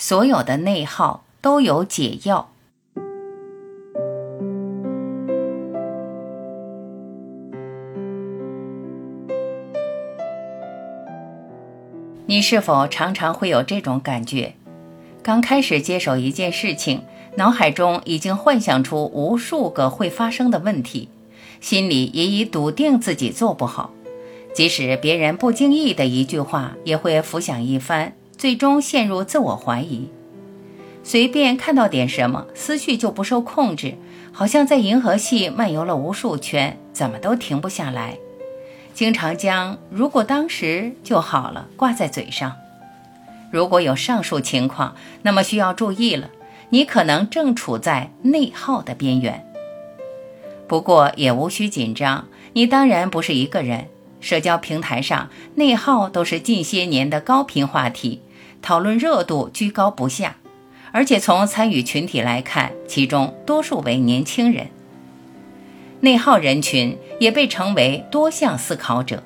所有的内耗都有解药。你是否常常会有这种感觉？刚开始接手一件事情，脑海中已经幻想出无数个会发生的问题，心里也已笃定自己做不好。即使别人不经意的一句话，也会浮想一番。最终陷入自我怀疑，随便看到点什么，思绪就不受控制，好像在银河系漫游了无数圈，怎么都停不下来。经常将“如果当时就好了”挂在嘴上。如果有上述情况，那么需要注意了，你可能正处在内耗的边缘。不过也无需紧张，你当然不是一个人。社交平台上，内耗都是近些年的高频话题。讨论热度居高不下，而且从参与群体来看，其中多数为年轻人。内耗人群也被称为多项思考者，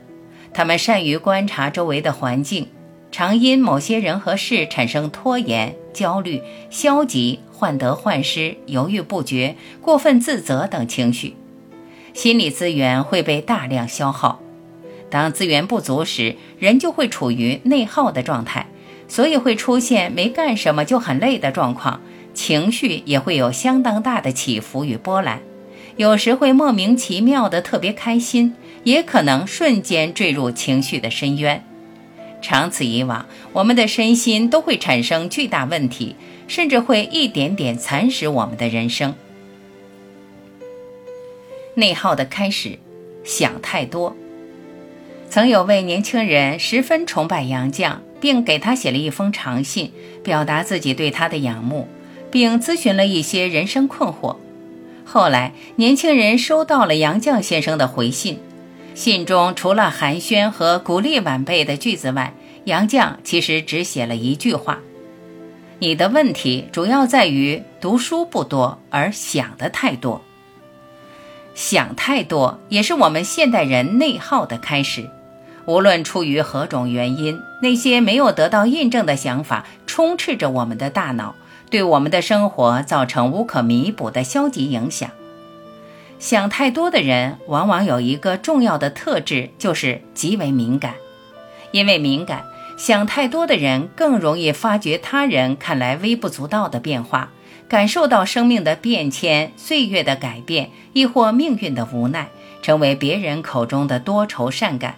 他们善于观察周围的环境，常因某些人和事产生拖延、焦虑、消极、患得患失、犹豫不决、过分自责等情绪，心理资源会被大量消耗。当资源不足时，人就会处于内耗的状态。所以会出现没干什么就很累的状况，情绪也会有相当大的起伏与波澜，有时会莫名其妙的特别开心，也可能瞬间坠入情绪的深渊。长此以往，我们的身心都会产生巨大问题，甚至会一点点蚕食我们的人生。内耗的开始，想太多。曾有位年轻人十分崇拜杨绛。并给他写了一封长信，表达自己对他的仰慕，并咨询了一些人生困惑。后来，年轻人收到了杨绛先生的回信，信中除了寒暄和鼓励晚辈的句子外，杨绛其实只写了一句话：“你的问题主要在于读书不多，而想的太多。想太多也是我们现代人内耗的开始。”无论出于何种原因，那些没有得到印证的想法充斥着我们的大脑，对我们的生活造成无可弥补的消极影响。想太多的人往往有一个重要的特质，就是极为敏感。因为敏感，想太多的人更容易发觉他人看来微不足道的变化，感受到生命的变迁、岁月的改变，亦或命运的无奈，成为别人口中的多愁善感。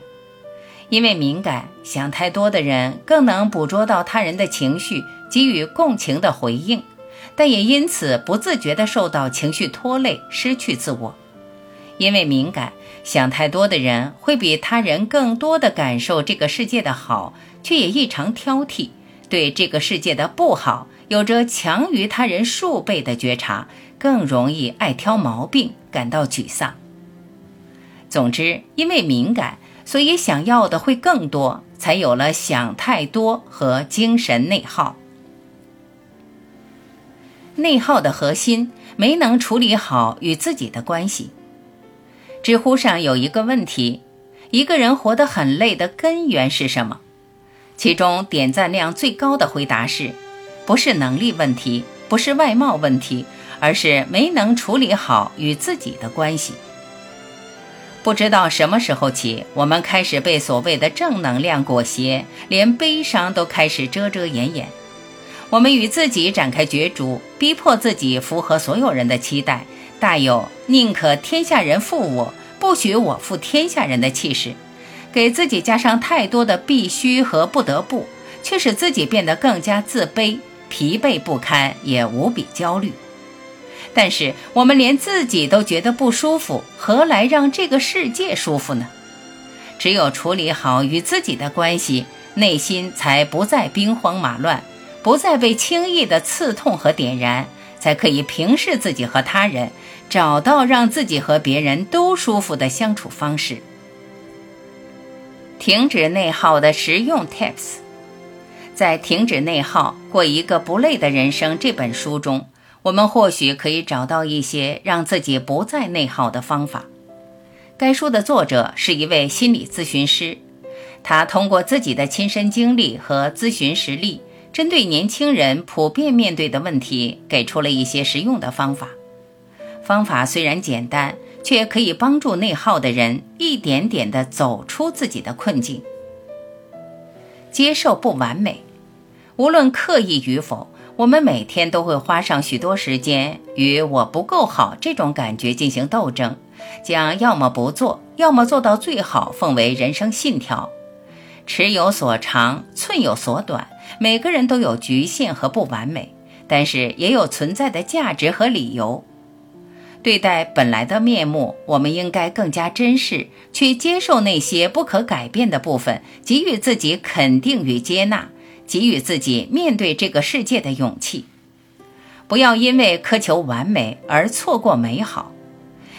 因为敏感，想太多的人更能捕捉到他人的情绪，给予共情的回应，但也因此不自觉地受到情绪拖累，失去自我。因为敏感，想太多的人会比他人更多地感受这个世界的好，却也异常挑剔，对这个世界的不好有着强于他人数倍的觉察，更容易爱挑毛病，感到沮丧。总之，因为敏感。所以想要的会更多，才有了想太多和精神内耗。内耗的核心没能处理好与自己的关系。知乎上有一个问题：一个人活得很累的根源是什么？其中点赞量最高的回答是：不是能力问题，不是外貌问题，而是没能处理好与自己的关系。不知道什么时候起，我们开始被所谓的正能量裹挟，连悲伤都开始遮遮掩掩。我们与自己展开角逐，逼迫自己符合所有人的期待，大有宁可天下人负我，不许我负天下人的气势，给自己加上太多的必须和不得不，却使自己变得更加自卑、疲惫不堪，也无比焦虑。但是我们连自己都觉得不舒服，何来让这个世界舒服呢？只有处理好与自己的关系，内心才不再兵荒马乱，不再被轻易的刺痛和点燃，才可以平视自己和他人，找到让自己和别人都舒服的相处方式。停止内耗的实用 Tips，在《停止内耗，过一个不累的人生》这本书中。我们或许可以找到一些让自己不再内耗的方法。该书的作者是一位心理咨询师，他通过自己的亲身经历和咨询实例，针对年轻人普遍面对的问题，给出了一些实用的方法。方法虽然简单，却可以帮助内耗的人一点点地走出自己的困境。接受不完美，无论刻意与否，我们每天都会花上许多时间与“我不够好”这种感觉进行斗争，将要么不做，要么做到最好奉为人生信条。尺有所长，寸有所短，每个人都有局限和不完美，但是也有存在的价值和理由。对待本来的面目，我们应该更加珍视，去接受那些不可改变的部分，给予自己肯定与接纳，给予自己面对这个世界的勇气。不要因为苛求完美而错过美好。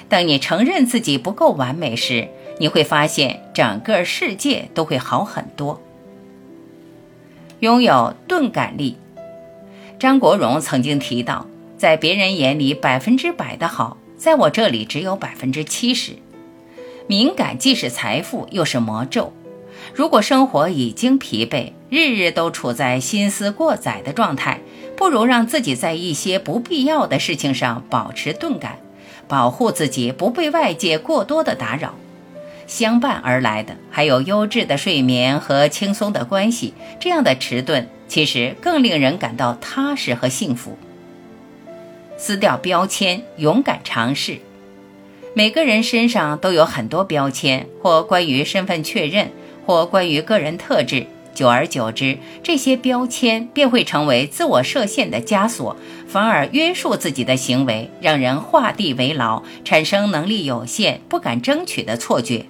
当你承认自己不够完美时，你会发现整个世界都会好很多。拥有钝感力，张国荣曾经提到。在别人眼里百分之百的好，在我这里只有百分之七十。敏感既是财富，又是魔咒。如果生活已经疲惫，日日都处在心思过载的状态，不如让自己在一些不必要的事情上保持钝感，保护自己不被外界过多的打扰。相伴而来的还有优质的睡眠和轻松的关系，这样的迟钝其实更令人感到踏实和幸福。撕掉标签，勇敢尝试。每个人身上都有很多标签，或关于身份确认，或关于个人特质。久而久之，这些标签便会成为自我设限的枷锁，反而约束自己的行为，让人画地为牢，产生能力有限、不敢争取的错觉。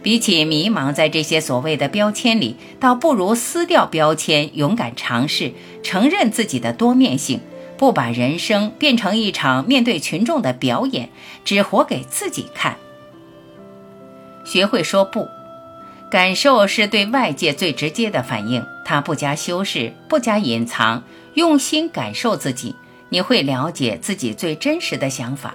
比起迷茫在这些所谓的标签里，倒不如撕掉标签，勇敢尝试，承认自己的多面性。不把人生变成一场面对群众的表演，只活给自己看。学会说不，感受是对外界最直接的反应，它不加修饰，不加隐藏，用心感受自己，你会了解自己最真实的想法。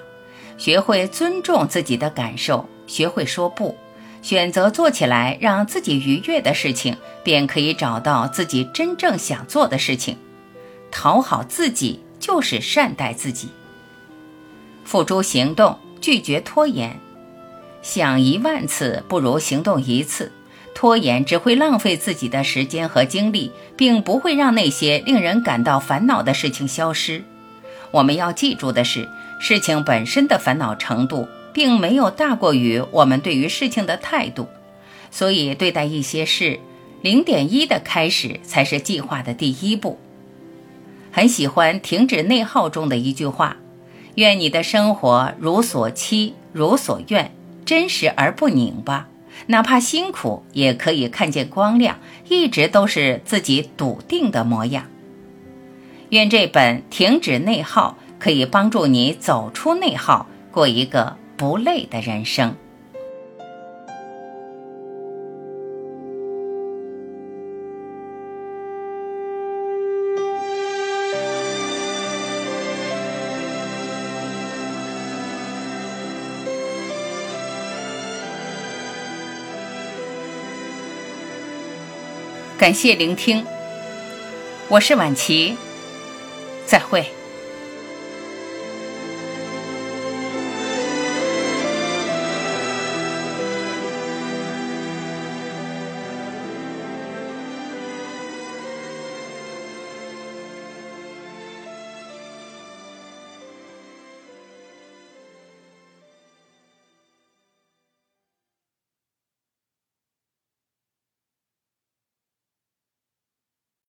学会尊重自己的感受，学会说不，选择做起来让自己愉悦的事情，便可以找到自己真正想做的事情，讨好自己。就是善待自己，付诸行动，拒绝拖延。想一万次不如行动一次，拖延只会浪费自己的时间和精力，并不会让那些令人感到烦恼的事情消失。我们要记住的是，事情本身的烦恼程度，并没有大过于我们对于事情的态度。所以，对待一些事，零点一的开始才是计划的第一步。很喜欢《停止内耗》中的一句话：“愿你的生活如所期，如所愿，真实而不拧巴。哪怕辛苦，也可以看见光亮，一直都是自己笃定的模样。”愿这本《停止内耗》可以帮助你走出内耗，过一个不累的人生。感谢聆听，我是婉琪，再会。